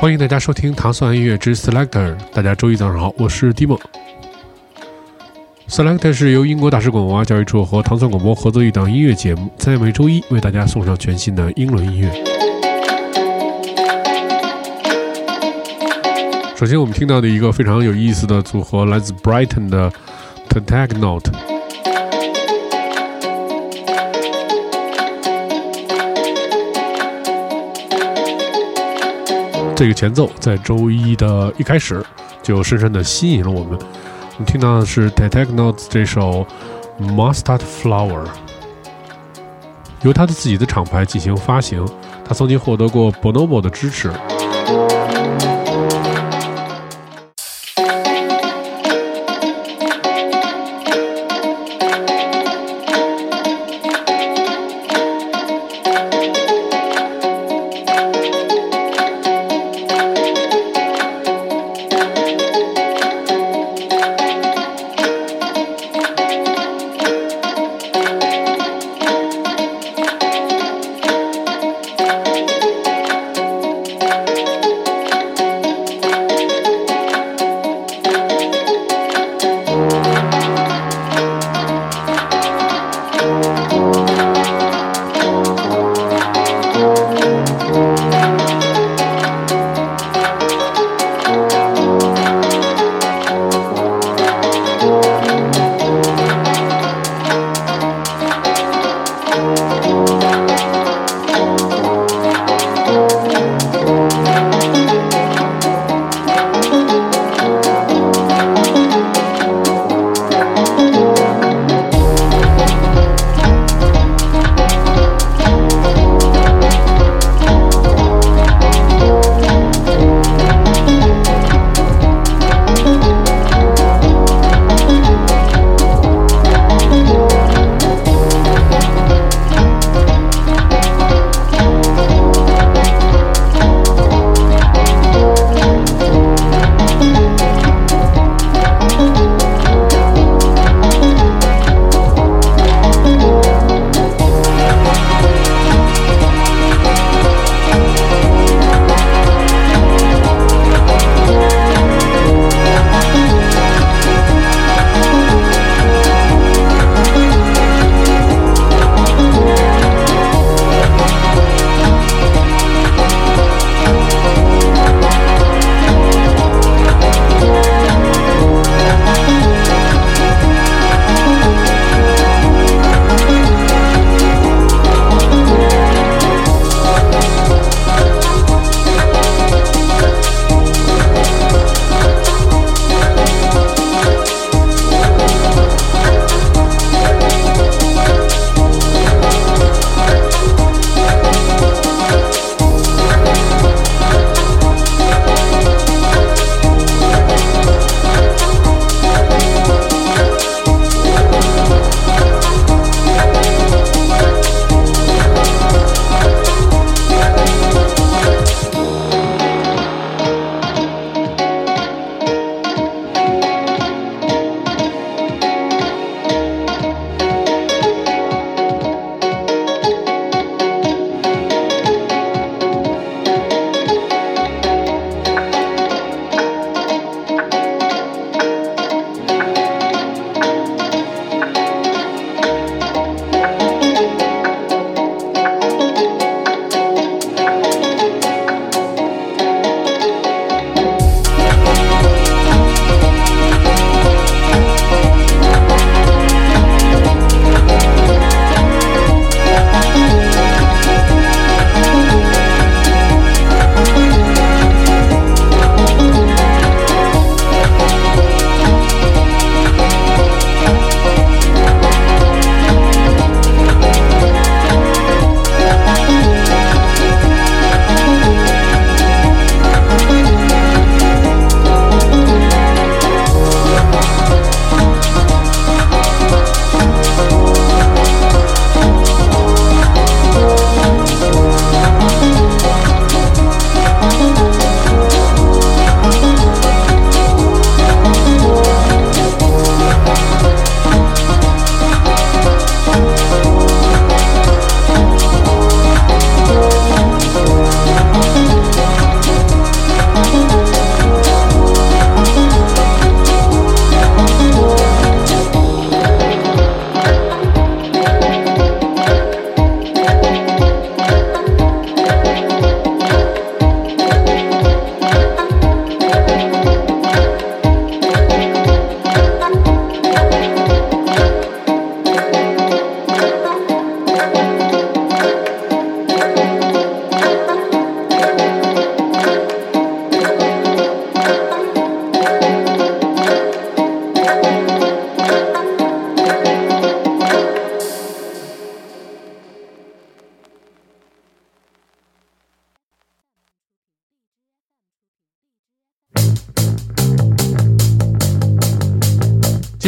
欢迎大家收听糖蒜音乐之 Selector。大家周一早上好，我是 d i m o Selector 是由英国大使馆文化教育处和糖蒜广播合作一档音乐节目，在每周一为大家送上全新的英伦音乐。首先，我们听到的一个非常有意思的组合，来自 Brighton 的 t a g Note。这个前奏在周一的一开始就深深的吸引了我们。我们听到的是 t e t e c n o t e s 这首 Mustard Flower，由他的自己的厂牌进行发行。他曾经获得过 Bonobo 的支持。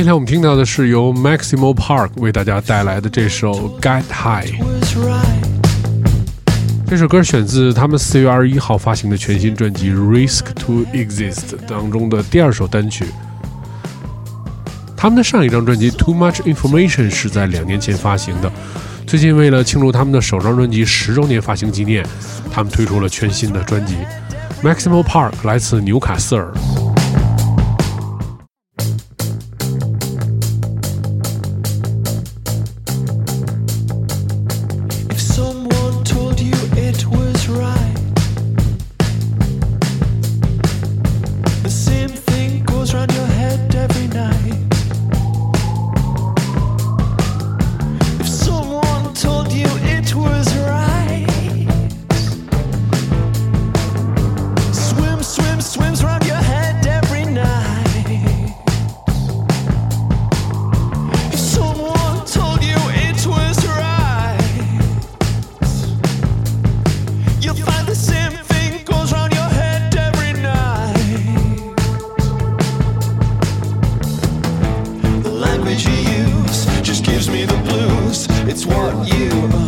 今天我们听到的是由 Maximo Park 为大家带来的这首《Get High》。这首歌选自他们四月二十一号发行的全新专辑《Risk to Exist》当中的第二首单曲。他们的上一张专辑《Too Much Information》是在两年前发行的。最近为了庆祝他们的首张专辑十周年发行纪念，他们推出了全新的专辑。Maximo Park 来自纽卡斯尔。It's what you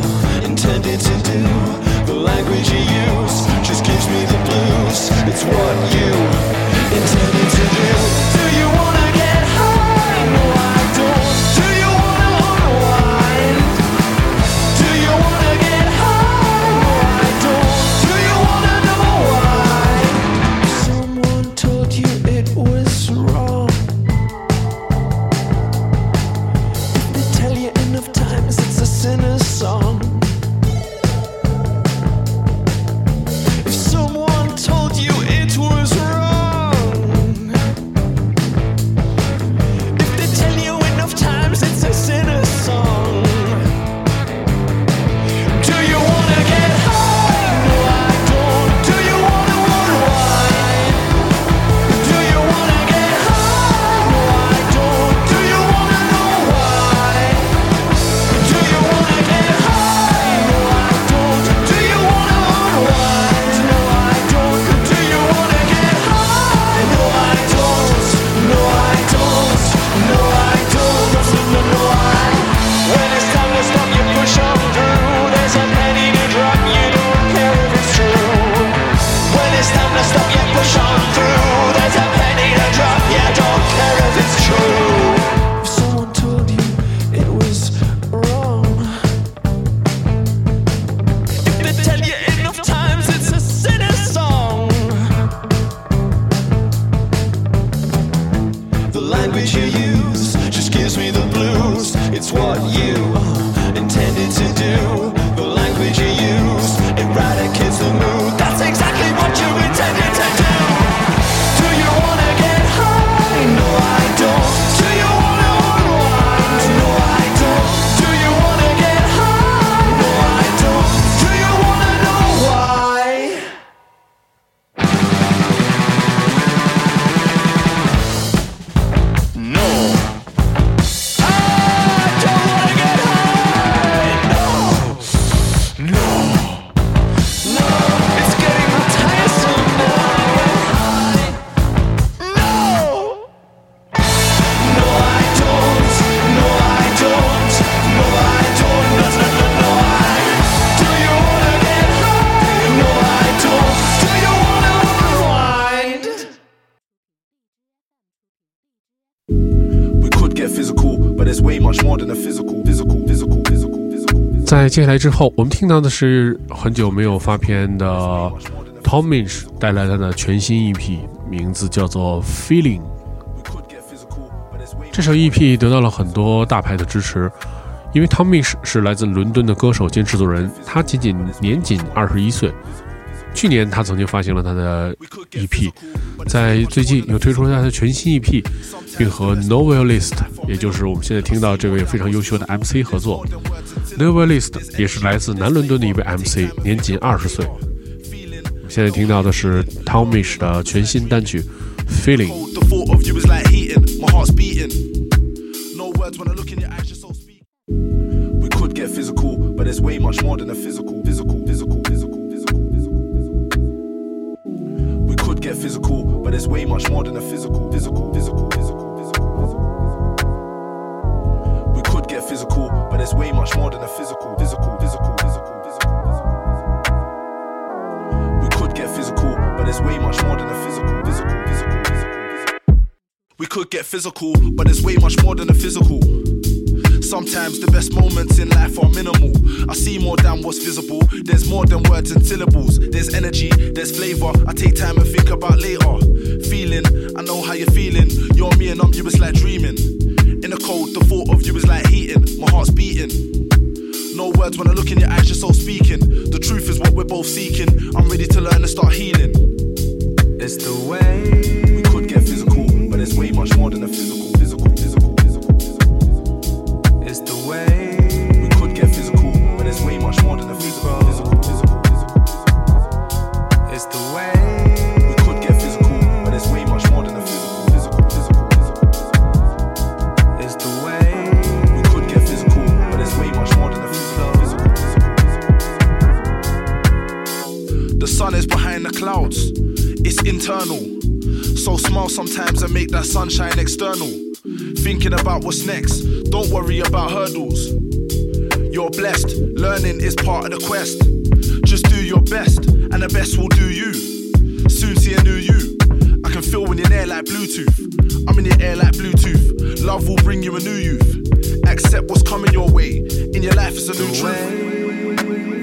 it's what you intended to do. 在接下来之后，我们听到的是很久没有发片的 Tomish 带来他的全新 EP，名字叫做 Feeling。这首 EP 得到了很多大牌的支持，因为 Tomish 是来自伦敦的歌手兼制作人，他仅仅年仅二十一岁。去年他曾经发行了他的 EP，在最近又推出了他的全新 EP，并和 Novelist，也就是我们现在听到这位非常优秀的 MC 合作。Novelist 也是来自南伦敦的一位 MC，年仅二十岁。现在听到的是 Tomish 的全新单曲 Feeling。get physical, but there's way much more than a physical, physical, physical, physical, physical, physical. get physical, but there's way much more than a physical, physical, physical, physical, physical. We could get physical, but there's way much more than a physical, physical, physical, physical, physical. We could get physical, but there's way much more than a physical. Sometimes the best moments in life are minimal. I see more than what's visible. There's more than words and syllables. There's energy, there's flavor. I take time and think about later. Feeling, I know how you're feeling. You're me and I'm you, it's like dreaming. In the cold, the thought of you is like heating. My heart's beating. No words when I look in your eyes, you're so speaking. The truth is what we're both seeking. I'm ready to learn and start healing. It's the way. We could get physical, but it's way much more than a physical. Part of the quest. Just do your best, and the best will do you. Soon see a new you. I can feel when you're there like Bluetooth. I'm in the air like Bluetooth. Love will bring you a new youth. Accept what's coming your way. In your life, it's a new truth.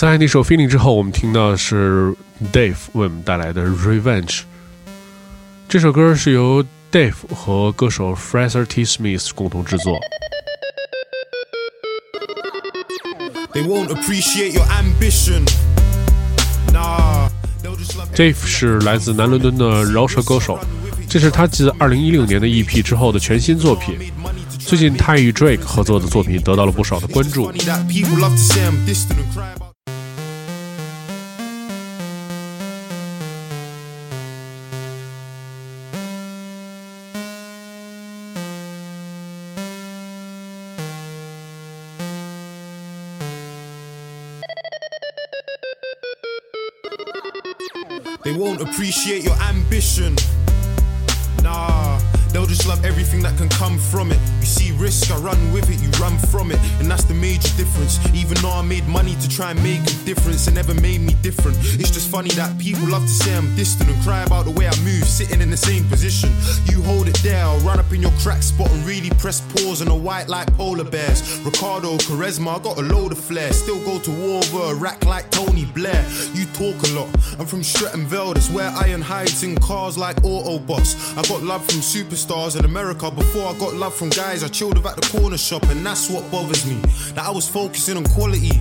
在那首《Feeling》之后，我们听到的是 Dave 为我们带来的《Revenge》。这首歌是由 Dave 和歌手 Fraser T. Smith 共同制作。They won't appreciate your ambition. Dave 是来自南伦敦的饶舌歌手，这是他自2016年的 EP 之后的全新作品。最近他与 Drake 合作的作品得到了不少的关注。They won't appreciate your ambition. Nah. They'll just love everything that can come from it. You see risk, I run with it, you run from it. And that's the major difference. Even though I made money to try and make a difference, it never made me different. It's just funny that people love to say I'm distant and cry about the way I move, sitting in the same position. You hold it there, I'll run up in your crack spot and really press pause on a white like polar bears. Ricardo, charisma, I got a load of flair. Still go to war over a rack like Tony Blair. You talk a lot. I'm from Streatham Vale, that's where iron hides in cars like Autobots. I got love from superstars in America. Before I got love from guys, I at the corner shop, and that's what bothers me. That I was focusing on quality.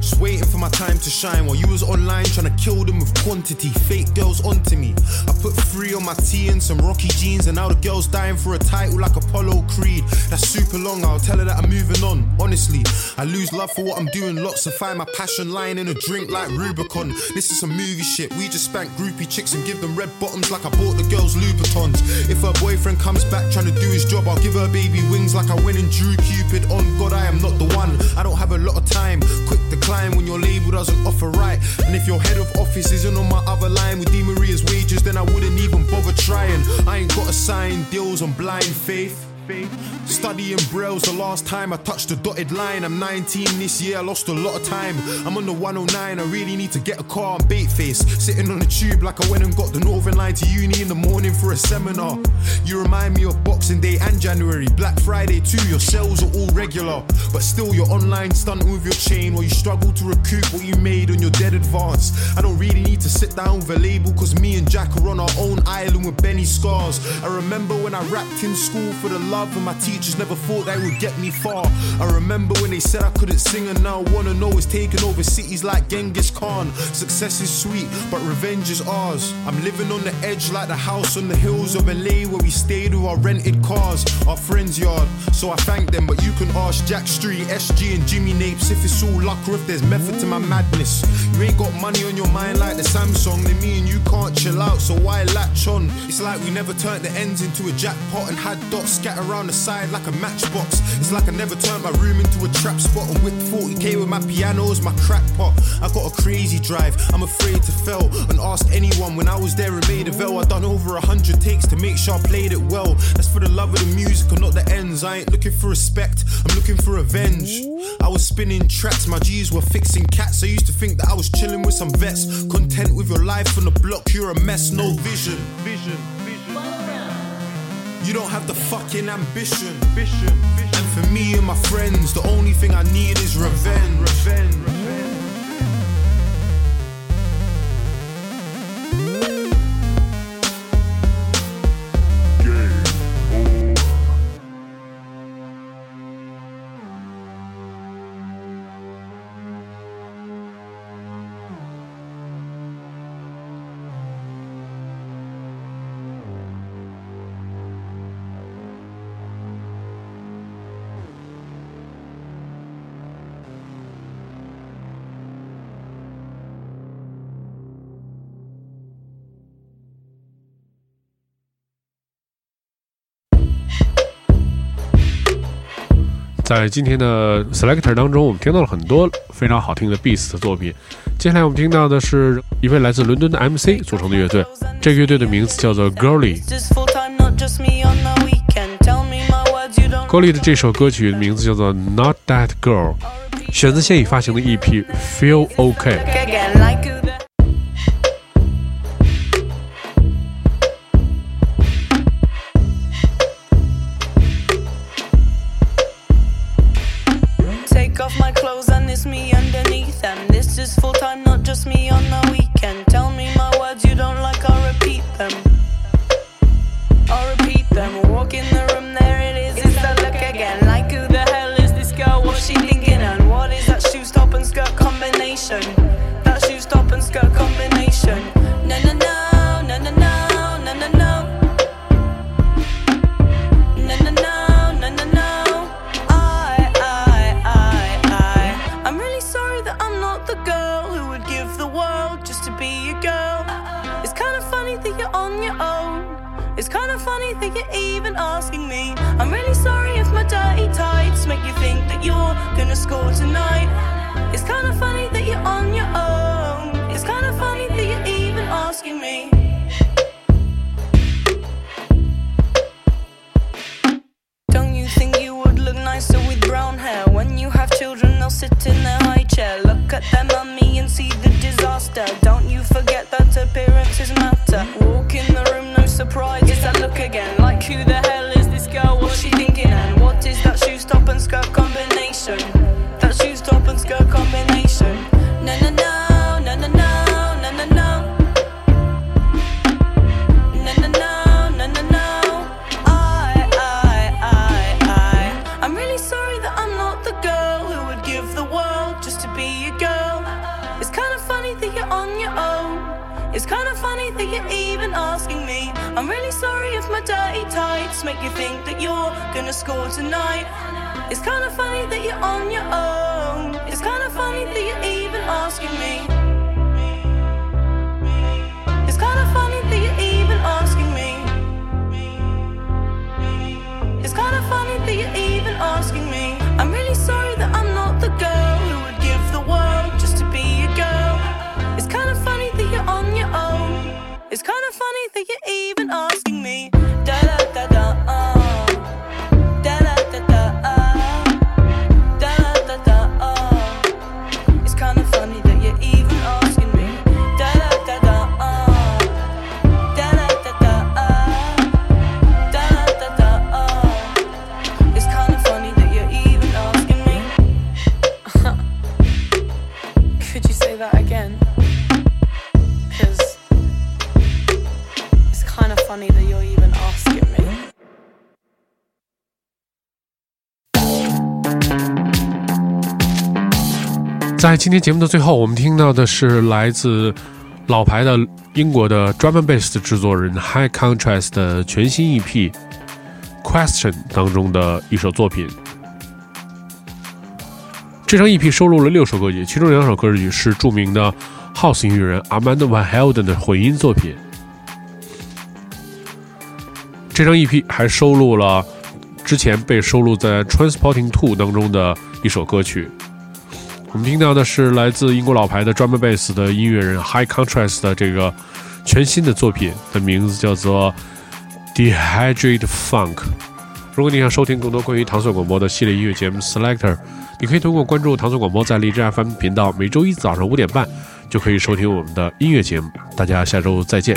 Just waiting for my time to shine while you was online trying to kill them with quantity. Fake girls onto me. I put three on my tee and some rocky jeans, and now the girl's dying for a title like Apollo Creed. That's super long, I'll tell her that I'm moving on. Honestly, I lose love for what I'm doing. Lots to find my passion lying in a drink like Rubicon. This is some movie shit. We just spank groupie chicks and give them red bottoms like I bought the girls Louboutins. If her boyfriend comes back trying to do his job, I'll give her baby wings like I went and drew Cupid. On God, I am not the one. I don't have a lot of time. Quick decline when your label doesn't offer right. And if your head of office isn't on my other line with Di Maria's wages, then I wouldn't even bother trying. I ain't got to sign deals on blind faith. Studying Braille's the last time I touched the dotted line. I'm 19 this year, I lost a lot of time. I'm on the 109, I really need to get a car and bait face. Sitting on the tube like I went and got the Northern Line to uni in the morning for a seminar. You remind me of Boxing Day and January. Black Friday too, your sales are all regular. But still, you're online stunting with your chain while you struggle to recoup what you made on your dead advance. I don't really need to sit down with a label, cause me and Jack are on our own island with Benny Scarrs. I remember when I rapped in school for the love, and my teachers never thought that would get me far. I remember when they said I couldn't sing, and now wanna know is taking over cities like Genghis Khan. Success is sweet, but revenge is ours. I'm living on the edge like the house on the hills of LA where we stayed with our rented cars, our friends' yard. So I thank them, but you can ask Jack Street, SG, and Jimmy Napes if it's all luck or if there's method to my madness. You ain't got money on your mind like the Samsung, then me and you can't chill out, so why latch on? It's like we never turned the ends into a jackpot and had dots scattered around the side like a matchbox. It's like I never turned my room into a trap spot and whipped 40k with my pianos, my crack pot. I got a crazy drive, I'm afraid to fail. And ask anyone when I was there in Maida Vale, I done over a hundred takes to make sure I played it well. That's for the love of the music and not the ends. I ain't looking for respect, I'm looking for revenge. I was spinning tracks, my G's were fixing cats. I used to think that I was chilling with some vets. Content with your life on the block, you're a mess, no. Vision, vision. You don't have the fucking ambition. And for me and my friends, the only thing I need is. Revenge. 在今天的 Selector 当中，我们听到了很多非常好听的 Beats 的作品。接下来我们听到的是一位来自伦敦的 MC 组成的乐队，这个乐队的名字叫做 Girly。Girly 的这首歌曲的名字叫做 Not That Girl，选自现已发行的 EP Feel OK。Not just me on the weekend. Sit in their high chair. Look at their mummy and see the disaster. Don't your own. It's kinda funny that you're even asking me. Funny that you're even asking me. 在今天节目的最后，我们听到的是来自老牌的英国的 drum and bass 的制作人 High Contrast 的全新 EP《Question》当中的一首作品。这张 EP 收录了六首歌曲，其中两首歌曲是著名的 House 音乐人 Amanda Van Helden 的混音作品。这张 EP 还收录了之前被收录在《Transporting Two》当中的一首歌曲。我们听到的是来自英国老牌的 drum and bass 的音乐人 High Contrast 的这个全新的作品，的名字叫做 Dehydrated Funk。如果你想收听更多关于糖蒜广播的系列音乐节目 Selector，你可以通过关注糖蒜广播在荔枝 FM 频道，每周一早上五点半就可以收听我们的音乐节目。大家下周再见。